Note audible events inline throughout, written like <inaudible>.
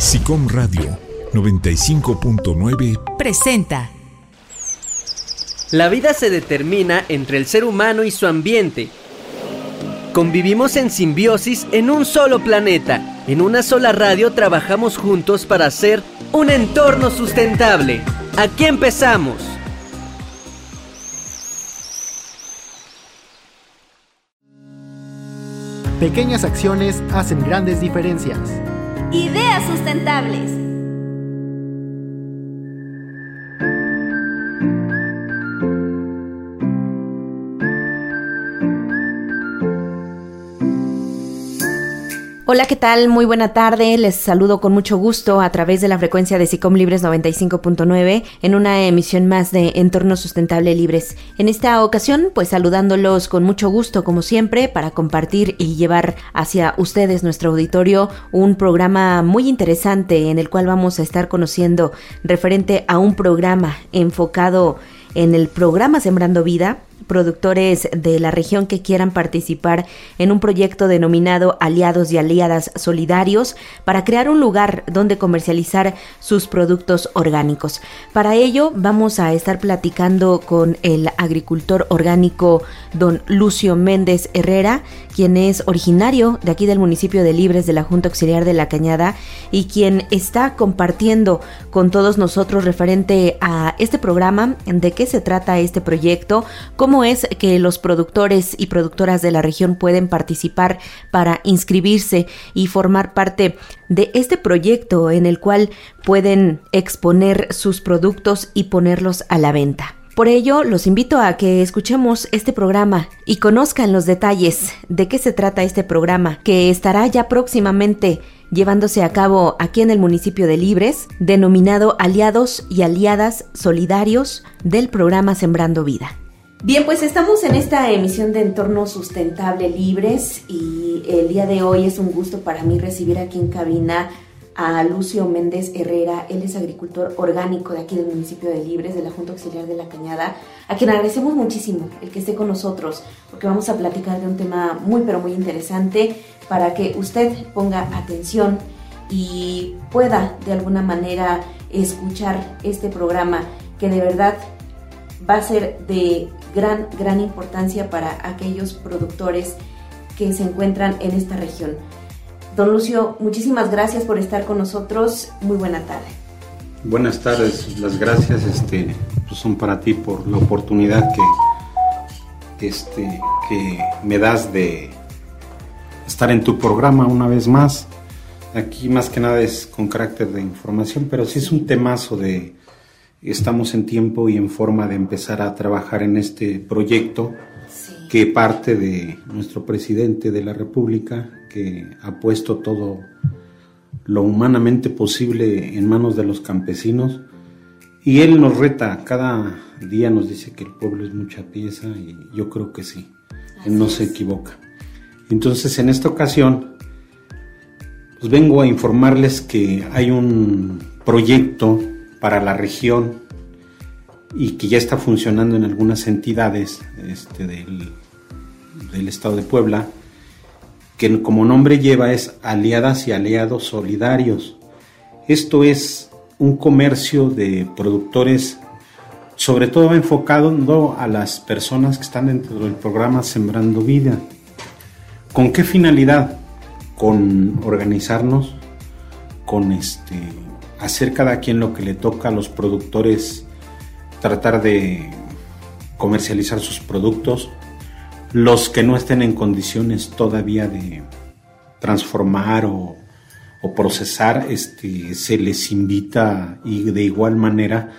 SICOM Radio 95.9 presenta. La vida se determina entre el ser humano y su ambiente. Convivimos en simbiosis en un solo planeta. En una sola radio trabajamos juntos para hacer un entorno sustentable. Aquí empezamos. Pequeñas acciones hacen grandes diferencias. Ideas sustentables. Hola, ¿qué tal? Muy buena tarde. Les saludo con mucho gusto a través de la frecuencia de SICOM Libres 95.9 en una emisión más de Entorno Sustentable Libres. En esta ocasión, pues saludándolos con mucho gusto, como siempre, para compartir y llevar hacia ustedes, nuestro auditorio, un programa muy interesante en el cual vamos a estar conociendo referente a un programa enfocado en el programa Sembrando Vida productores de la región que quieran participar en un proyecto denominado Aliados y Aliadas Solidarios para crear un lugar donde comercializar sus productos orgánicos. Para ello vamos a estar platicando con el agricultor orgánico don Lucio Méndez Herrera, quien es originario de aquí del municipio de Libres de la Junta Auxiliar de la Cañada y quien está compartiendo con todos nosotros referente a este programa, de qué se trata este proyecto, cómo es que los productores y productoras de la región pueden participar para inscribirse y formar parte de este proyecto en el cual pueden exponer sus productos y ponerlos a la venta. Por ello, los invito a que escuchemos este programa y conozcan los detalles de qué se trata este programa, que estará ya próximamente llevándose a cabo aquí en el municipio de Libres, denominado Aliados y Aliadas Solidarios del programa Sembrando Vida. Bien, pues estamos en esta emisión de Entorno Sustentable Libres y el día de hoy es un gusto para mí recibir aquí en cabina a Lucio Méndez Herrera. Él es agricultor orgánico de aquí del municipio de Libres, de la Junta Auxiliar de la Cañada, a quien agradecemos muchísimo el que esté con nosotros, porque vamos a platicar de un tema muy, pero muy interesante para que usted ponga atención y pueda de alguna manera escuchar este programa que de verdad va a ser de gran, gran importancia para aquellos productores que se encuentran en esta región. Don Lucio, muchísimas gracias por estar con nosotros. Muy buena tarde. Buenas tardes, las gracias este, pues son para ti por la oportunidad que, este, que me das de estar en tu programa una vez más. Aquí más que nada es con carácter de información, pero sí es un temazo de, estamos en tiempo y en forma de empezar a trabajar en este proyecto que parte de nuestro presidente de la República, que ha puesto todo lo humanamente posible en manos de los campesinos. Y él nos reta, cada día nos dice que el pueblo es mucha pieza y yo creo que sí, él no se equivoca. Entonces en esta ocasión, pues vengo a informarles que hay un proyecto para la región y que ya está funcionando en algunas entidades este, del, del estado de Puebla, que como nombre lleva es Aliadas y Aliados Solidarios. Esto es un comercio de productores, sobre todo enfocado a las personas que están dentro del programa Sembrando Vida. ¿Con qué finalidad? Con organizarnos, con este, hacer cada quien lo que le toca a los productores, tratar de comercializar sus productos, los que no estén en condiciones todavía de transformar o, procesar, este, se les invita y de igual manera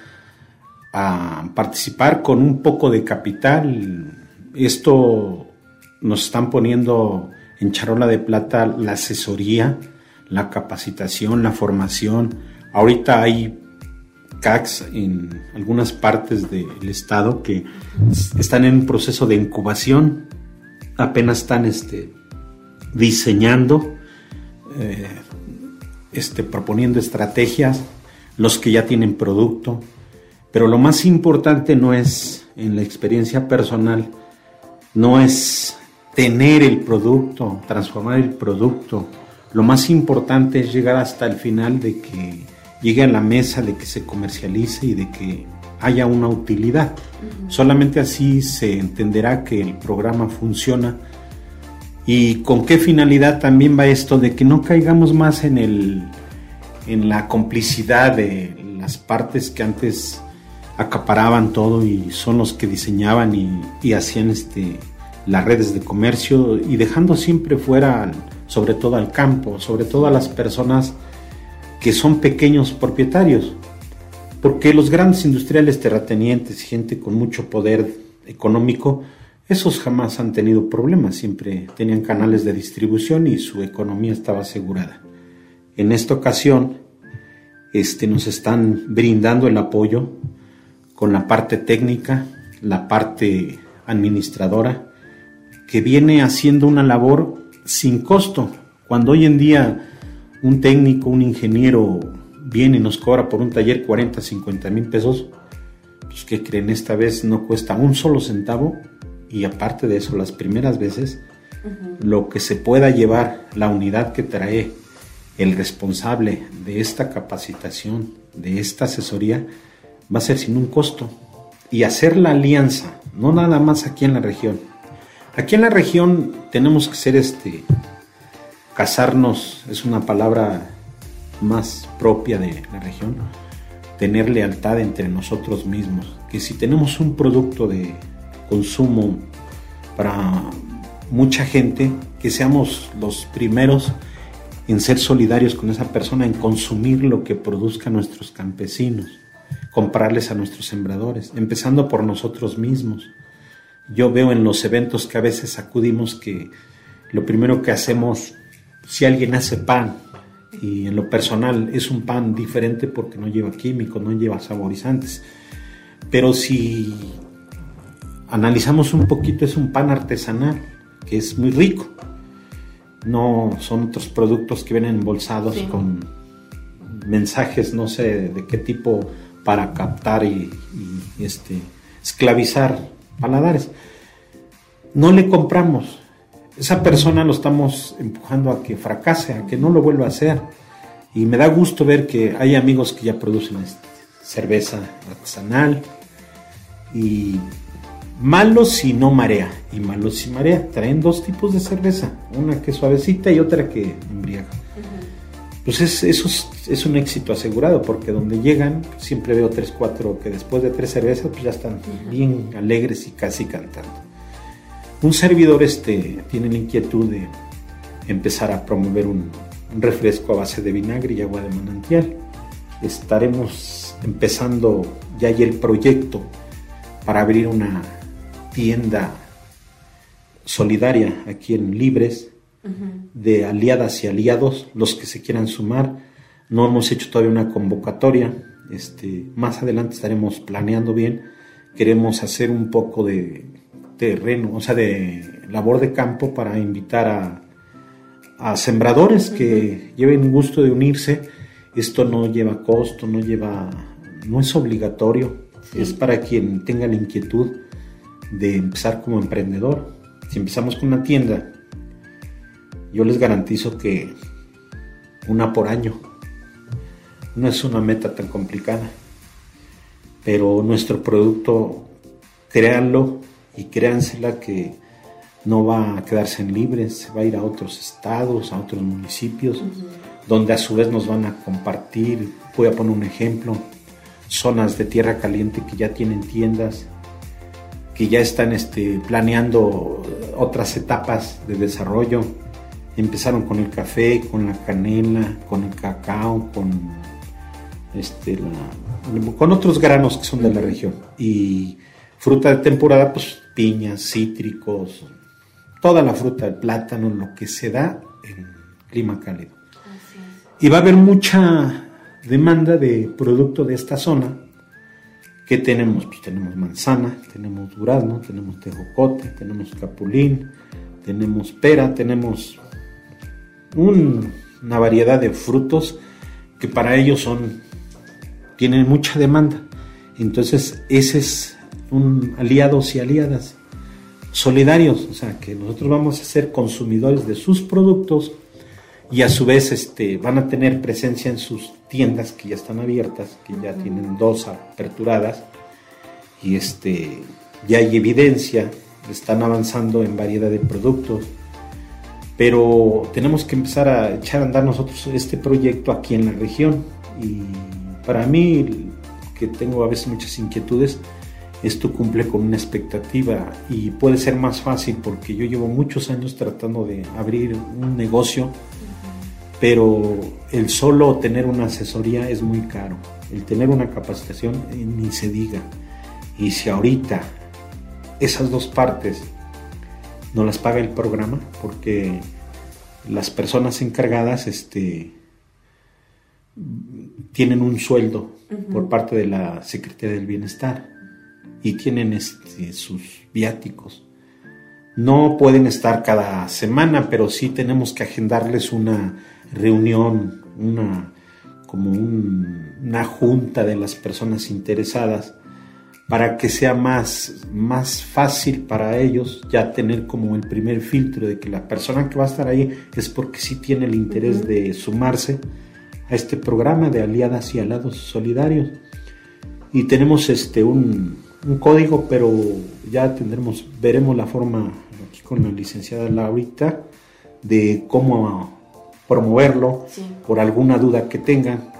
a participar con un poco de capital. Esto nos están poniendo en charola de plata la asesoría, la capacitación, la formación, Ahorita hay CACs en algunas partes del estado que están en un proceso de incubación, apenas están este, diseñando, eh, este, proponiendo estrategias, los que ya tienen producto, pero lo más importante no es en la experiencia personal, no es tener el producto, transformar el producto, lo más importante es llegar hasta el final de que llegue a la mesa, de que se comercialice y de que haya una utilidad. Solamente así se entenderá que el programa funciona. ¿Y con qué finalidad también va esto? De que no caigamos más en, el, en la complicidad de las partes que antes acaparaban todo y son los que diseñaban y, hacían este, las redes de comercio y dejando siempre fuera sobre todo al campo, sobre todo a las personas que son pequeños propietarios, porque los grandes industriales terratenientes, gente con mucho poder económico, esos jamás han tenido problemas, siempre tenían canales de distribución y su economía estaba asegurada. En esta ocasión, este, nos están brindando el apoyo con la parte técnica, la parte administradora, que viene haciendo una labor sin costo. Cuando hoy en día un técnico, un ingeniero viene y nos cobra por un taller 40, 50 mil pesos, pues ¿qué creen? Esta vez no cuesta un solo centavo y aparte de eso, las primeras veces, lo que se pueda llevar, la unidad que trae el responsable de esta capacitación, de esta asesoría, va a ser sin un costo. Y hacer la alianza, no nada más aquí en la región, Aquí en la región tenemos que ser este, casarnos, es una palabra más propia de la región, tener lealtad entre nosotros mismos, que si tenemos un producto de consumo para mucha gente, que seamos los primeros en ser solidarios con esa persona, en consumir lo que produzcan nuestros campesinos, comprarles a nuestros sembradores, empezando por nosotros mismos. Yo veo en los eventos que a veces acudimos que lo primero que hacemos, si alguien hace pan, y en lo personal es un pan diferente porque no lleva químicos, no lleva saborizantes, pero si analizamos un poquito es un pan artesanal, que es muy rico. No son otros productos que vienen embolsados con mensajes, no sé de qué tipo, para captar y, y este, esclavizar paladares. No le compramos. Esa persona lo estamos empujando a que fracase, a que no lo vuelva a hacer. Y me da gusto ver que hay amigos que ya producen este, cerveza artesanal. Y malo si no marea. Y malo si marea. Traen dos tipos de cerveza. Una que es suavecita y otra que embriaga. Pues es, eso es, un éxito asegurado, porque donde llegan, siempre veo tres, cuatro que después de tres cervezas, pues ya están bien alegres y casi cantando. Un servidor este, tiene la inquietud de empezar a promover un, refresco a base de vinagre y agua de manantial. Estaremos empezando ya hay el proyecto para abrir una tienda solidaria aquí en Libres de aliadas y aliados, los que se quieran sumar. No hemos hecho todavía una convocatoria. Este, más adelante estaremos planeando bien. Queremos hacer un poco de terreno, o sea, de labor de campo para invitar a, a sembradores que lleven gusto de unirse. Esto no lleva costo, no lleva, no es obligatorio, es para quien tenga la inquietud de empezar como emprendedor. Si empezamos con una tienda yo les garantizo que una por año no es una meta tan complicada, pero nuestro producto, créanlo y créansela que no va a quedarse en libres, se va a ir a otros estados, a otros municipios, donde a su vez nos van a compartir, voy a poner un ejemplo, zonas de tierra caliente que ya tienen tiendas, que ya están este, planeando otras etapas de desarrollo. Empezaron con el café, con la canela, con el cacao, con, este, con otros granos que son de la región. Y fruta de temporada, pues piñas, cítricos, toda la fruta, el plátano, lo que se da en clima cálido. Y va a haber mucha demanda de producto de esta zona. ¿Qué tenemos? Pues tenemos manzana, tenemos durazno, tenemos tejocote, tenemos capulín, tenemos pera, tenemos una variedad de frutos que para ellos son tienen mucha demanda. Entonces, ese es un aliados y aliadas solidarios, o sea, que nosotros vamos a ser consumidores de sus productos y a su vez este, van a tener presencia en sus tiendas que ya están abiertas, que ya tienen dos aperturadas y este, ya hay evidencia, están avanzando en variedad de productos, pero tenemos que empezar a echar a andar nosotros este proyecto aquí en la región y para mí, que tengo a veces muchas inquietudes, esto cumple con una expectativa y puede ser más fácil porque yo llevo muchos años tratando de abrir un negocio, pero el solo tener una asesoría es muy caro, el tener una capacitación eh, ni se diga. Y si ahorita esas dos partes no las paga el programa, porque las personas encargadas este, tienen un sueldo por parte de la Secretaría del Bienestar y tienen este, sus viáticos. No pueden estar cada semana, pero sí tenemos que agendarles una reunión, una como una junta de las personas interesadas para que sea más, más fácil para ellos ya tener como el primer filtro de que la persona que va a estar ahí es porque sí tiene el interés de sumarse a este programa de aliadas y alados solidarios. Y tenemos este un, un código, pero ya tendremos, veremos la forma aquí con la licenciada Laurita de cómo promoverlo. Por alguna duda que tengan.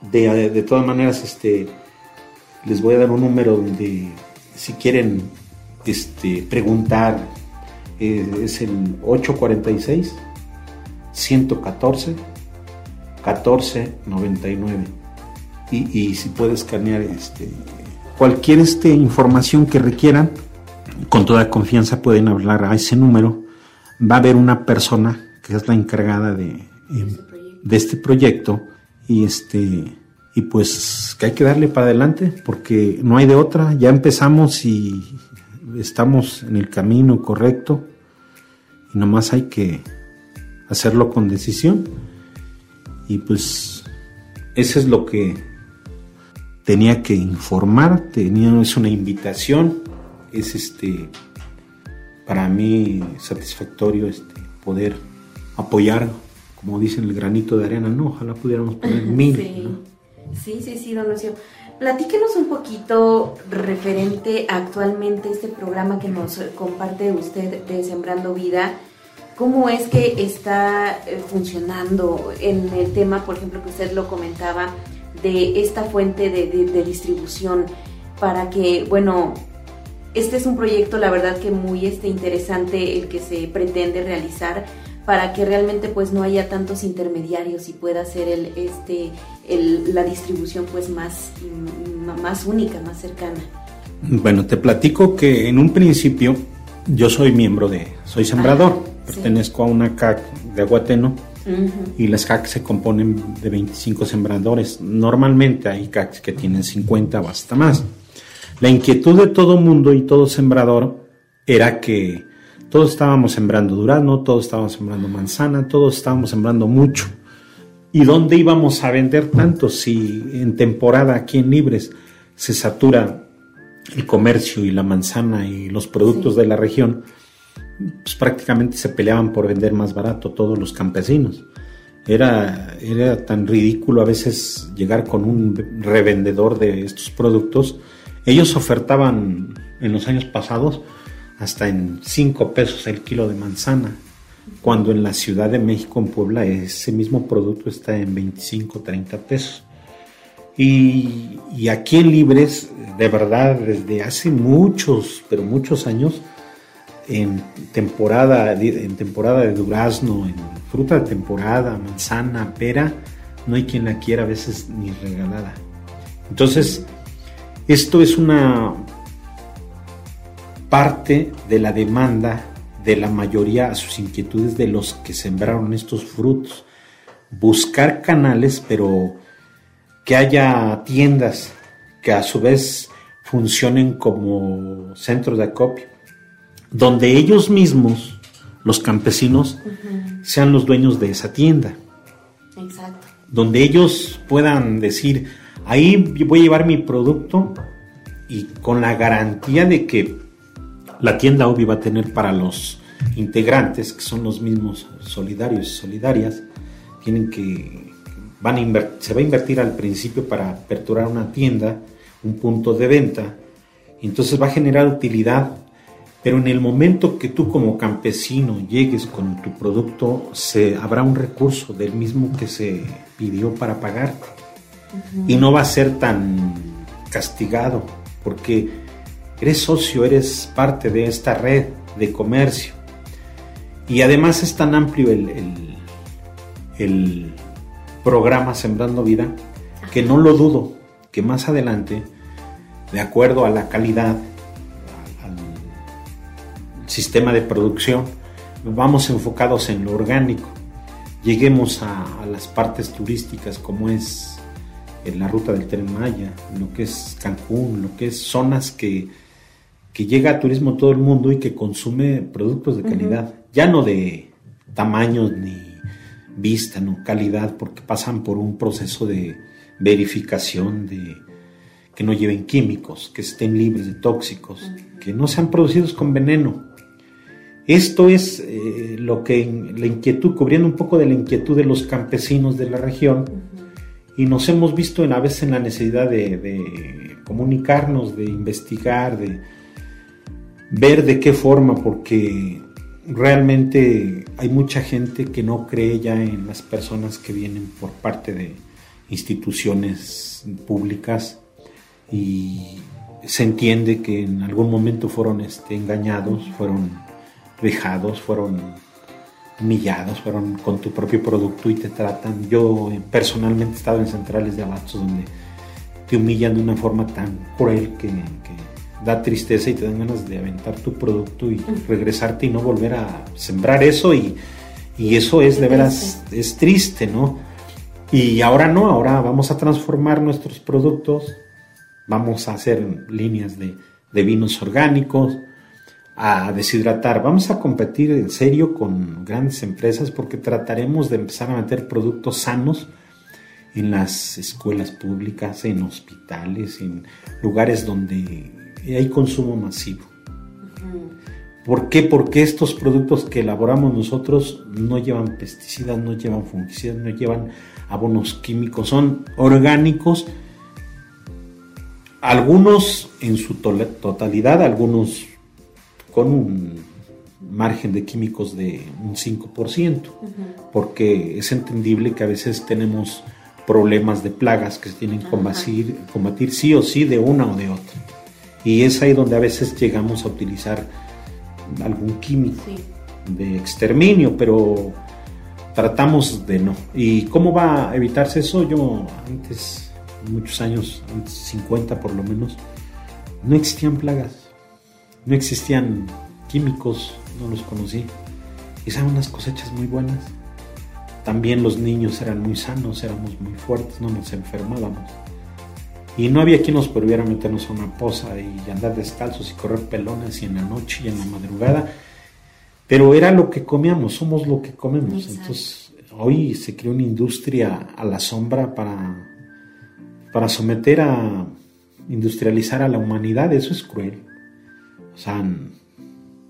De, de, todas maneras, este, les voy a dar un número donde si quieren este, preguntar, eh, es el 846 114 1499 y, y si puedes escanear este, Cualquier este, información que requieran, con toda confianza pueden hablar a ese número. Va a haber una persona que es la encargada de, em, de este proyecto y este y pues que hay que darle para adelante porque no hay de otra. Ya empezamos y estamos en el camino correcto y nomás hay que hacerlo con decisión. Y pues eso es lo que tenía que informar, tenía, es una invitación, es este para mí satisfactorio este poder apoyar, como dicen, el granito de arena, no, ojalá pudiéramos poner <laughs> mil. Sí, sí, sí, don Lucio. Platíquenos un poquito referente actualmente este programa que nos comparte usted de Sembrando Vida. ¿Cómo es que está eh, funcionando en el tema, por ejemplo, que usted lo comentaba, de esta fuente de, distribución para que, bueno, este es un proyecto, la verdad que muy este, interesante el que se pretende realizar para que realmente pues no haya tantos intermediarios y pueda ser el, este, el, la distribución pues más, más única, más cercana. Bueno, te platico que en un principio yo soy miembro de, soy sembrador, pertenezco a una CAC de Aguateno y las CAC se componen de 25 sembradores. Normalmente hay CAC que tienen 50 o hasta más. La inquietud de todo mundo y todo sembrador era que todos estábamos sembrando durazno, todos estábamos sembrando manzana, todos estábamos sembrando mucho. ¿Y dónde íbamos a vender tanto si en temporada aquí en Libres se satura el comercio y la manzana y los productos de la región? Pues prácticamente se peleaban por vender más barato todos los campesinos. Era, era tan ridículo a veces llegar con un revendedor de estos productos. Ellos ofertaban en los años pasados hasta en 5 pesos el kilo de manzana, cuando en la Ciudad de México, en Puebla, ese mismo producto está en 25, 30 pesos. Y, y aquí en Libres, de verdad, desde hace muchos, pero muchos años, en temporada, en temporada de durazno, en fruta de temporada, manzana, pera, no hay quien la quiera a veces ni regalada. Entonces, esto es una parte de la demanda de la mayoría a sus inquietudes de los que sembraron estos frutos. Buscar canales, pero que haya tiendas que a su vez funcionen como centros de acopio, donde ellos mismos, los campesinos, sean los dueños de esa tienda. Exacto. Donde ellos puedan decir, ahí voy a llevar mi producto y con la garantía de que la tienda obvio va a tener para los integrantes, que son los mismos solidarios y solidarias, tienen que, van a se va a invertir al principio para aperturar una tienda, un punto de venta, entonces va a generar utilidad, pero en el momento que tú como campesino llegues con tu producto, se, habrá un recurso del mismo que se pidió para pagarte. Y no va a ser tan castigado, porque eres socio, eres parte de esta red de comercio. Y además es tan amplio el, el, programa Sembrando Vida que no lo dudo que más adelante, de acuerdo a la calidad, al sistema de producción, vamos enfocados en lo orgánico. Lleguemos a, las partes turísticas como es en la ruta del Tren Maya, lo que es Cancún, lo que es zonas que, que llega a turismo todo el mundo y que consume productos de calidad ya no de tamaño ni vista, no calidad, porque pasan por un proceso de verificación de que no lleven químicos, que estén libres de tóxicos, que no sean producidos con veneno. Esto es eh, lo que la inquietud, cubriendo un poco de la inquietud de los campesinos de la región, y nos hemos visto en, a veces en la necesidad de, comunicarnos, de investigar, de ver de qué forma, porque realmente hay mucha gente que no cree ya en las personas que vienen por parte de instituciones públicas y se entiende que en algún momento fueron este, engañados, fueron dejados, fueron humillados, fueron con tu propio producto y te tratan. Yo personalmente he estado en centrales de abastos donde te humillan de una forma tan cruel que da tristeza y te dan ganas de aventar tu producto y regresarte y no volver a sembrar eso y, eso es de veras, es triste, ¿no? Y ahora no, ahora vamos a transformar nuestros productos, vamos a hacer líneas de, de vinos orgánicos, a deshidratar, vamos a competir en serio con grandes empresas porque trataremos de empezar a meter productos sanos en las escuelas públicas, en hospitales, en lugares donde hay consumo masivo. ¿Por qué? Porque estos productos que elaboramos nosotros no llevan pesticidas, no llevan fungicidas, no llevan abonos químicos, son orgánicos, algunos en su totalidad, algunos con un margen de químicos de un 5%, porque es entendible que a veces tenemos problemas de plagas que se tienen que combatir, combatir sí o sí de una o de otra. Y es ahí donde a veces llegamos a utilizar algún químico de exterminio, pero tratamos de no. ¿Y cómo va a evitarse eso? Yo antes, muchos años, antes 50 por lo menos, no existían plagas, no existían químicos, no los conocí. Y unas cosechas muy buenas. También los niños eran muy sanos, éramos muy fuertes, no nos enfermábamos. Y no había quien nos prohibiera meternos a una poza y andar descalzos y correr pelones y en la noche y en la madrugada. Pero era lo que comíamos, somos lo que comemos. Entonces, hoy se creó una industria a la sombra para, para someter a industrializar a la humanidad. Eso es cruel. O sea,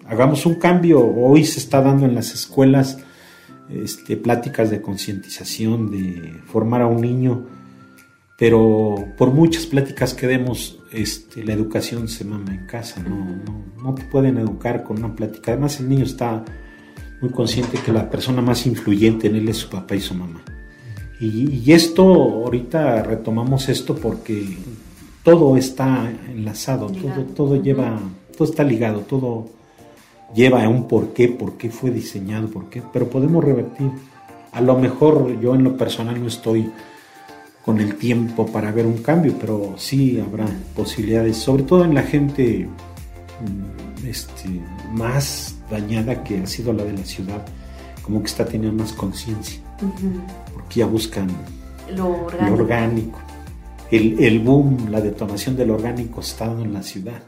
hagamos un cambio. Hoy se está dando en las escuelas este, pláticas de concientización, de formar a un niño pero por muchas pláticas que demos, este, la educación se mama en casa, no, no, te pueden educar con una plática. Además, el niño está muy consciente que la persona más influyente en él es su papá y su mamá. Y, esto, ahorita retomamos esto porque todo está enlazado, todo, todo lleva, todo está ligado, todo lleva a un porqué, por qué fue diseñado, por qué, pero podemos revertir. A lo mejor yo en lo personal no estoy con el tiempo para ver un cambio, pero sí habrá posibilidades, sobre todo en la gente mm, este, más dañada que ha sido la de la ciudad, como que está teniendo más conciencia, porque ya buscan lo orgánico. el, el boom, la detonación del orgánico está en la ciudad.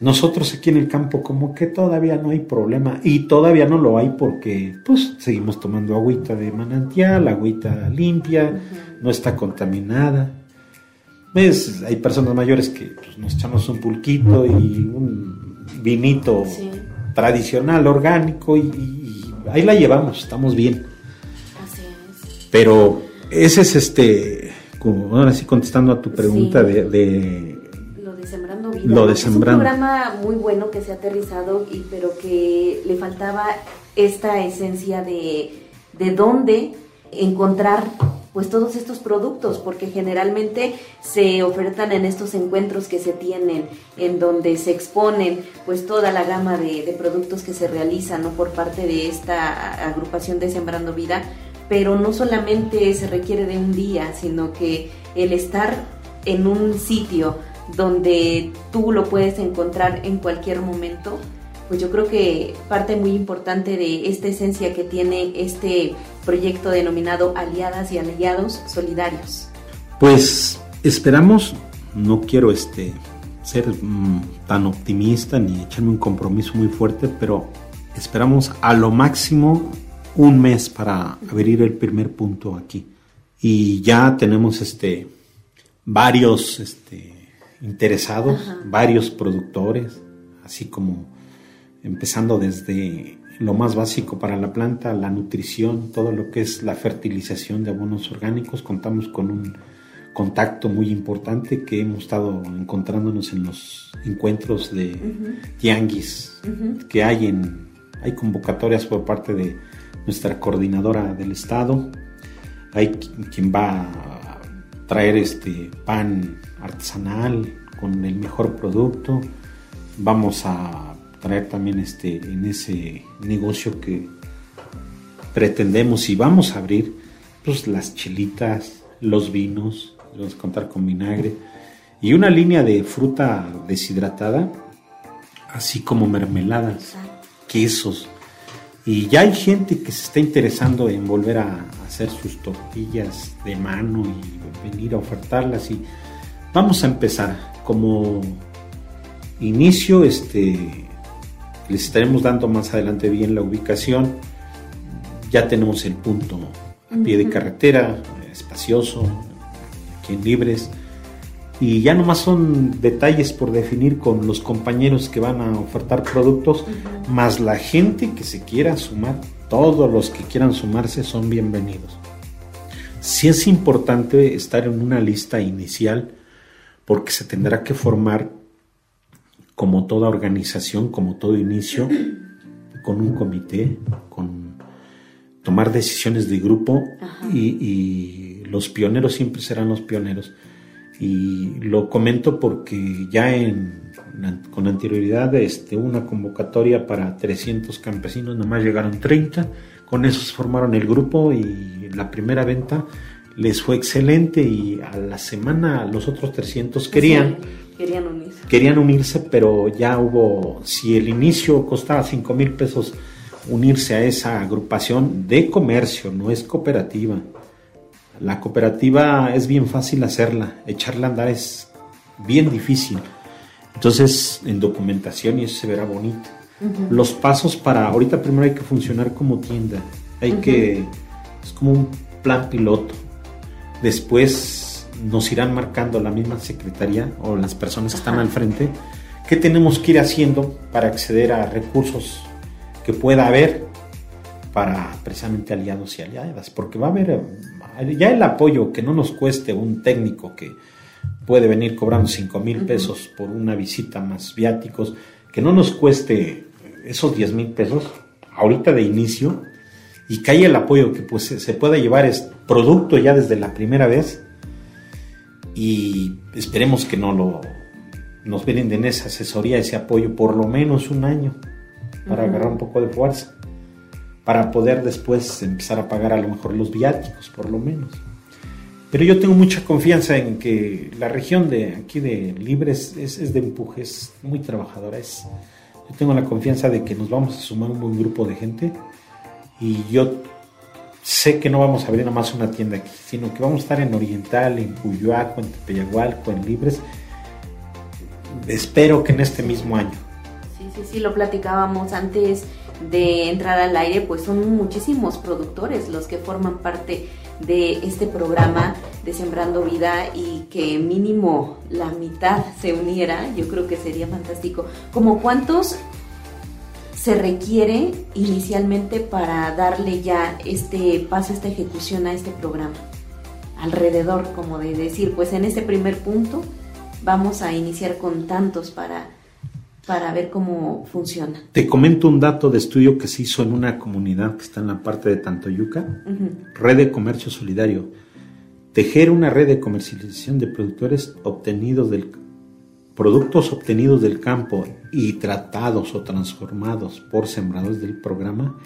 Nosotros aquí en el campo como que todavía no hay problema y todavía no lo hay porque pues seguimos tomando agüita de manantial, agüita limpia, no está contaminada. ¿Ves? Hay personas mayores que pues, nos echamos un pulquito y un vinito tradicional, orgánico y, y, ahí la llevamos, estamos bien. Así es. Pero ese es este, como ahora sí contestando a tu pregunta Sí. de, Vida. Lo de Es un programa muy bueno que se ha aterrizado, y, pero que le faltaba esta esencia de, de dónde encontrar pues todos estos productos, porque generalmente se ofertan en estos encuentros que se tienen, en donde se exponen pues toda la gama de, de productos que se realizan ¿no? por parte de esta agrupación de Sembrando Vida, pero no solamente se requiere de un día, sino que el estar en un sitio donde tú lo puedes encontrar en cualquier momento, pues yo creo que parte muy importante de esta esencia que tiene este proyecto denominado Aliadas y Aliados Solidarios. Pues esperamos, no quiero este ser mm, tan optimista ni echarme un compromiso muy fuerte, pero esperamos a lo máximo un mes para abrir el primer punto aquí. Y ya tenemos este varios este, interesados, varios productores, así como empezando desde lo más básico para la planta, la nutrición, todo lo que es la fertilización de abonos orgánicos. Contamos con un contacto muy importante que hemos estado encontrándonos en los encuentros de tianguis que hay en hay convocatorias por parte de nuestra coordinadora del estado. Hay qui- quien va a traer este pan artesanal con el mejor producto vamos a traer también este en ese negocio que pretendemos y vamos a abrir pues las chelitas, los vinos, vamos a contar con vinagre y una línea de fruta deshidratada, así como mermeladas, quesos. Y ya hay gente que se está interesando en volver a hacer sus tortillas de mano y venir a ofertarlas y vamos a empezar como inicio este les estaremos dando más adelante bien la ubicación ya tenemos el punto a pie de carretera, espacioso, aquí en Libres. Y ya nomás son detalles por definir con los compañeros que van a ofertar productos, más la gente que se quiera sumar. Todos los que quieran sumarse son bienvenidos. Sí es importante estar en una lista inicial porque se tendrá que formar como toda organización, como todo inicio, con un comité, con tomar decisiones de grupo y, y los pioneros siempre serán los pioneros. Y lo comento porque ya en, con anterioridad este, una convocatoria para 300 campesinos, nomás llegaron 30, con eso se formaron el grupo y la primera venta les fue excelente y a la semana los otros 300 querían Querían unirse. querían unirse, pero ya hubo, si el inicio costaba 5 mil pesos unirse a esa agrupación de comercio, no es cooperativa. La cooperativa es bien fácil hacerla, echarla a andar es bien difícil. Entonces, en documentación y eso se verá bonito. Los pasos para, ahorita primero hay que funcionar como tienda, hay que, es como un plan piloto. Después nos irán marcando la misma secretaría o las personas que están Ajá. al frente qué tenemos que ir haciendo para acceder a recursos que pueda haber para precisamente aliados y aliadas, porque va a haber eh, ya el apoyo que no nos cueste un técnico que puede venir cobrando 5 mil pesos por una visita más viáticos, que no nos cueste esos 10 mil pesos ahorita de inicio y que haya el apoyo que pues se, pueda llevar es producto ya desde la primera vez y esperemos que no lo nos brinden esa asesoría, ese apoyo por lo menos un año para agarrar un poco de fuerza para poder después empezar a pagar a lo mejor los viáticos por lo menos. Pero yo tengo mucha confianza en que la región de aquí de Libres es, es de empuje, es muy trabajadora. Es, yo tengo la confianza de que nos vamos a sumar un buen grupo de gente y yo sé que no vamos a abrir nada más una tienda aquí, sino que vamos a estar en Oriental, en Cuyoaco, en Tepeyagualco, en Libres. Espero que en este mismo año. Sí, sí, sí, lo platicábamos antes de entrar al aire, pues son muchísimos productores los que forman parte de este programa de Sembrando Vida y que mínimo la mitad se uniera, yo creo que sería fantástico. ¿Como cuántos se requiere inicialmente para darle ya este paso, esta ejecución a este programa? Alrededor, como de decir, pues en este primer punto vamos a iniciar con tantos para, para ver cómo funciona. Te comento un dato de estudio que se hizo en una comunidad que está en la parte de Tantoyuca, Red de Comercio Solidario. Tejer una red de comercialización de productores obtenidos del productos obtenidos del campo y tratados o transformados por sembradores del programa,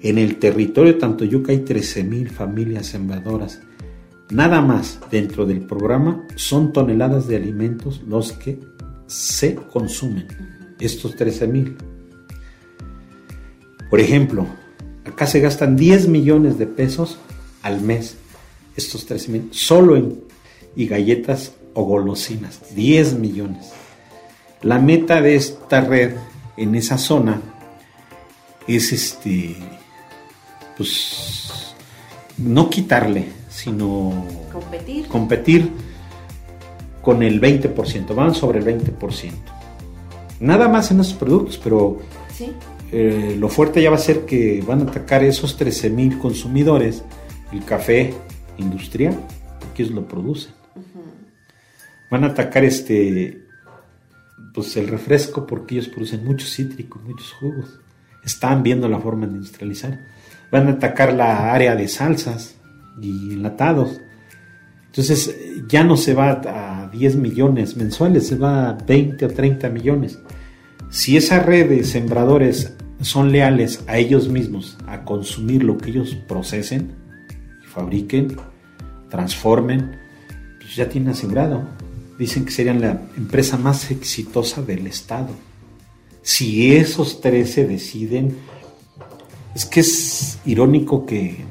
en el territorio de Tantoyuca hay 13.000 familias sembradoras. Nada más dentro del programa son toneladas de alimentos los que se consumen, estos 13.000. Por ejemplo, acá se gastan 10 millones de pesos al mes, estos 13.000, solo en y galletas o golosinas, 10 millones. La meta de esta red en esa zona es este, pues, no quitarle, sino competir, competir con el 20%, van sobre el 20%. Nada más en esos productos, pero eh, lo fuerte ya va a ser que van a atacar esos 13 mil consumidores, el café industrial, porque ellos lo producen van a atacar este pues el refresco porque ellos producen muchos cítricos, muchos jugos. Están viendo la forma de industrializar. Van a atacar la área de salsas y enlatados. Entonces ya no se va a 10 millones mensuales, se va a 20 o 30 millones. Si esa red de sembradores son leales a ellos mismos, a consumir lo que ellos procesen fabriquen, transformen, pues ya tienen asegurado dicen que serían la empresa más exitosa del Estado. Si esos 13 deciden, es que es irónico que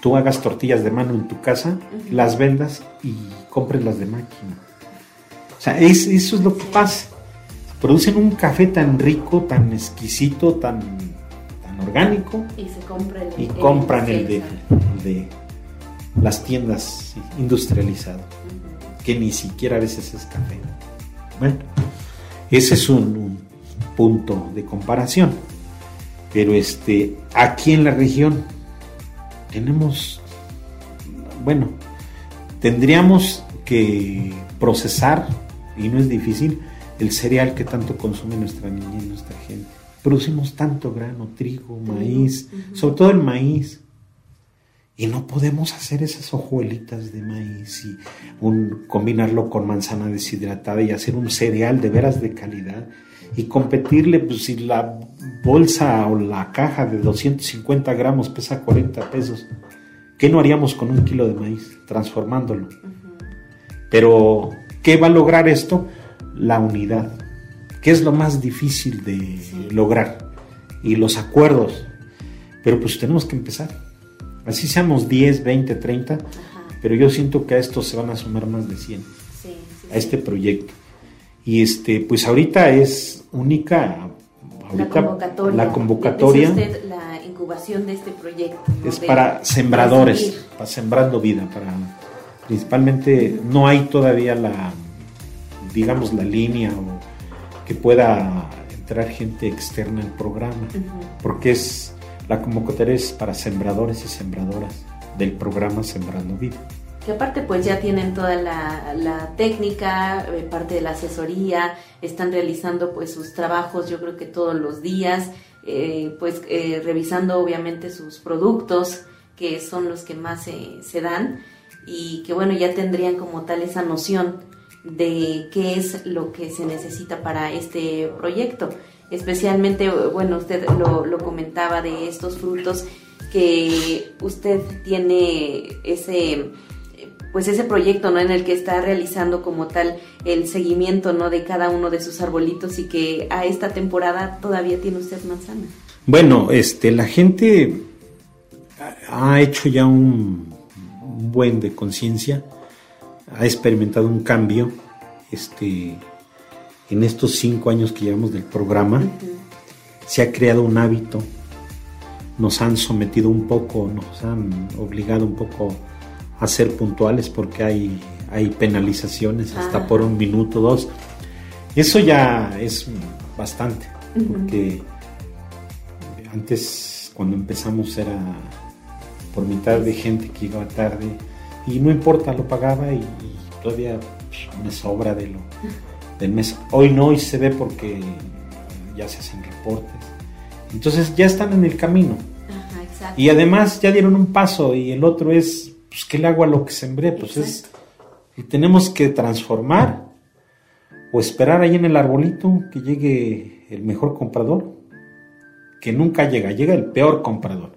tú hagas tortillas de mano en tu casa, las vendas y compres las de máquina. O sea, eso es lo que pasa. Producen un café tan rico, tan exquisito, tan, tan orgánico. Y, se y compran el de, las tiendas industrializadas que ni siquiera a veces es café. Bueno, ese es un, punto de comparación. Pero este, aquí en la región tenemos, bueno, tendríamos que procesar, y no es difícil, el cereal que tanto consume nuestra niña y nuestra gente. Producimos tanto grano, trigo, maíz, sobre todo el maíz. Y no podemos hacer esas hojuelitas de maíz y combinarlo con manzana deshidratada y hacer un cereal de veras de calidad y competirle, pues si la bolsa o la caja de 250 gramos pesa 40 pesos, ¿qué no haríamos con un kilo de maíz transformándolo? Pero, ¿qué va a lograr esto? La unidad, que es lo más difícil de lograr, y los acuerdos. Pero pues tenemos que empezar. Así seamos 10, 20, 30, pero yo siento que a esto se van a sumar más de 100 a este proyecto. Y este, pues ahorita es única la convocatoria. la incubación de este proyecto. Es para sembradores, para sembrando vida, para principalmente no hay todavía la digamos la línea o que pueda entrar gente externa al programa, porque es la convocatoria es para sembradores y sembradoras del programa Sembrando Vida. Que aparte pues ya tienen toda la, técnica, eh, parte de la asesoría, están realizando pues sus trabajos yo creo que todos los días, eh, pues eh, revisando obviamente sus productos que son los que más se dan y que bueno ya tendrían como tal esa noción de qué es lo que se necesita para este proyecto especialmente, bueno, usted lo, comentaba de estos frutos que usted tiene ese pues ese proyecto ¿no? en el que está realizando como tal el seguimiento ¿no? de cada uno de sus arbolitos y que a esta temporada todavía tiene usted manzana. Bueno, este, la gente ha hecho ya un, buen de conciencia, ha experimentado un cambio este, en estos cinco años que llevamos del programa. Se ha creado un hábito, nos han sometido un poco, nos han obligado un poco a ser puntuales porque hay, hay penalizaciones hasta por un minuto, dos. Eso ya es bastante, porque antes cuando empezamos era por mitad de gente que llegaba tarde y no importa, lo pagaba y, todavía pues, me sobra de lo, del mes. Hoy no, y se ve porque ya se hacen reportes. Entonces ya están en el camino. Y además ya dieron un paso y el otro es, pues, ¿qué le hago a lo que sembré? Pues es, y tenemos que transformar o esperar ahí en el arbolito que llegue el mejor comprador, que nunca llega, llega el peor comprador.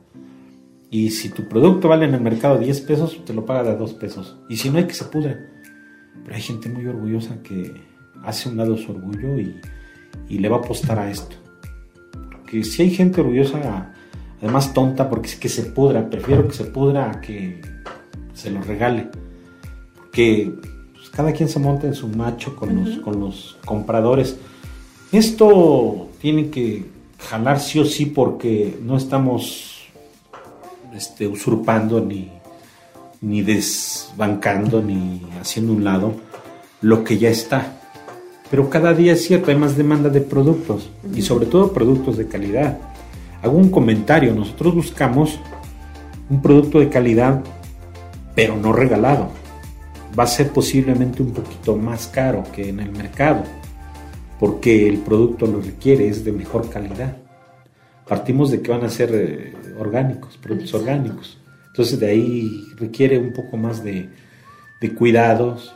Y si tu producto vale en el mercado 10 pesos, te lo paga de 2 pesos. Y si no hay que se pudre. Pero hay gente muy orgullosa que hace un lado su orgullo y, y le va a apostar a esto. Porque si hay gente orgullosa, además tonta, porque es que se pudra, prefiero que se pudra a que se lo regale. Porque pues, cada quien se monta en su macho con, los, con los compradores. Esto tiene que jalar sí o sí porque no estamos este, usurpando ni, ni desbancando ni haciendo un lado lo que ya está. Pero cada día es cierto, hay más demanda de productos y sobre todo productos de calidad. Hago un comentario, nosotros buscamos un producto de calidad, pero no regalado. Va a ser posiblemente un poquito más caro que en el mercado, porque el producto lo requiere, es de mejor calidad partimos de que van a ser eh, orgánicos, productos orgánicos. Entonces de ahí requiere un poco más de, cuidados,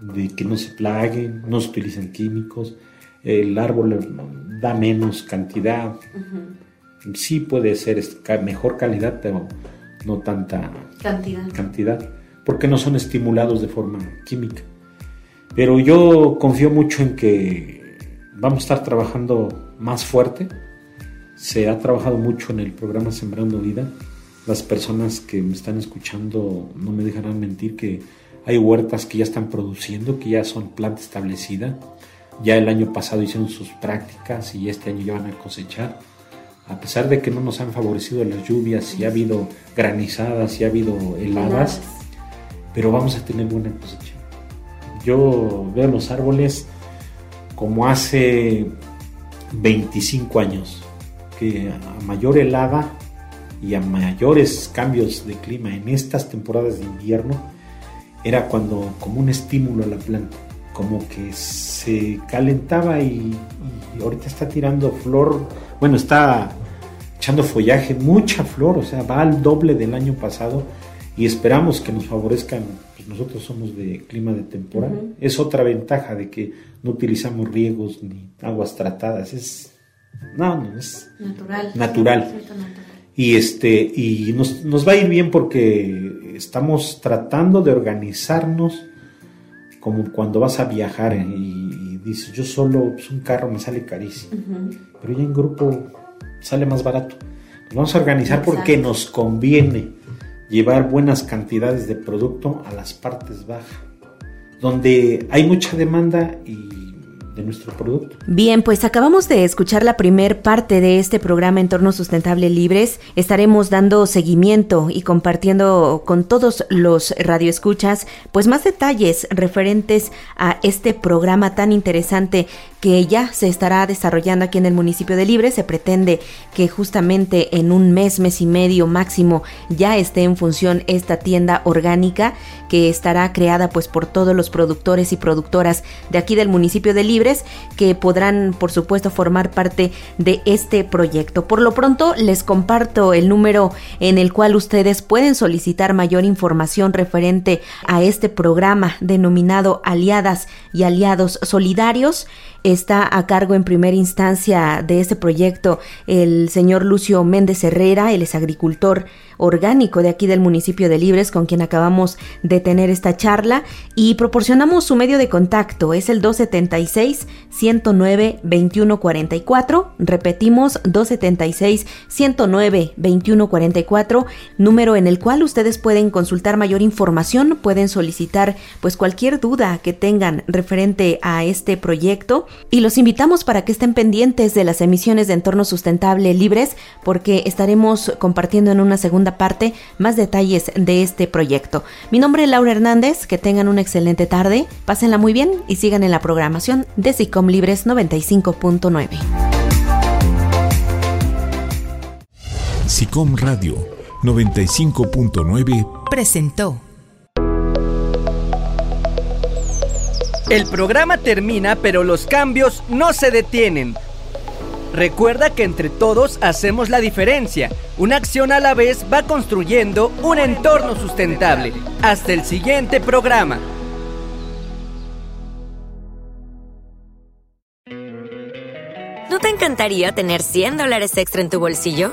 de que no se plaguen, no se utilicen químicos, el árbol da menos cantidad. Sí puede ser mejor calidad, pero no tanta cantidad. cantidad, porque no son estimulados de forma química. Pero yo confío mucho en que vamos a estar trabajando más fuerte se ha trabajado mucho en el programa Sembrando Vida. Las personas que me están escuchando no me dejarán mentir que hay huertas que ya están produciendo, que ya son planta establecida. Ya el año pasado hicieron sus prácticas y este año ya van a cosechar. A pesar de que no nos han favorecido las lluvias y ha habido granizadas y ha habido heladas, pero vamos a tener buena cosecha. Yo veo los árboles como hace 25 años que a mayor helada y a mayores cambios de clima en estas temporadas de invierno era cuando como un estímulo a la planta, como que se calentaba y, ahorita está tirando flor, bueno, está echando follaje, mucha flor, o sea, va al doble del año pasado y esperamos que nos favorezcan, pues nosotros somos de clima de temporada, es otra ventaja de que no utilizamos riegos ni aguas tratadas, es no, no es natural. Natural. Y este, y nos, va a ir bien porque estamos tratando de organizarnos como cuando vas a viajar y, dices, yo solo, pues un carro me sale carísimo, pero ya en grupo sale más barato. Nos vamos a organizar porque nos conviene llevar buenas cantidades de producto a las partes bajas, donde hay mucha demanda y de nuestro producto. Bien, pues acabamos de escuchar la primer parte de este programa Entorno Sustentable Libres. Estaremos dando seguimiento y compartiendo con todos los radioescuchas pues más detalles referentes a este programa tan interesante que ya se estará desarrollando aquí en el municipio de Libres. Se pretende que justamente en un mes, mes y medio máximo ya esté en función esta tienda orgánica que estará creada pues por todos los productores y productoras de aquí del municipio de Que podrán, por supuesto, formar parte de este proyecto. Por lo pronto, les comparto el número en el cual ustedes pueden solicitar mayor información referente a este programa denominado Aliadas y Aliados Solidarios. Está a cargo en primera instancia de este proyecto el señor Lucio Méndez Herrera, él es agricultor orgánico de aquí del municipio de Libres, con quien acabamos de tener esta charla, y proporcionamos su medio de contacto, es el 276-109-2144, repetimos 276-109-2144, número en el cual ustedes pueden consultar mayor información, pueden solicitar pues cualquier duda que tengan referente a este proyecto y los invitamos para que estén pendientes de las emisiones de entorno sustentable libres porque estaremos compartiendo en una segunda parte más detalles de este proyecto. Mi nombre es Laura Hernández, que tengan una excelente tarde, pásenla muy bien y sigan en la programación de SICOM Libres 95.9. SICOM Radio 95.9 presentó. El programa termina, pero los cambios no se detienen. Recuerda que entre todos hacemos la diferencia. Una acción a la vez va construyendo un entorno sustentable. Hasta el siguiente programa. ¿No te encantaría tener 100 dólares extra en tu bolsillo?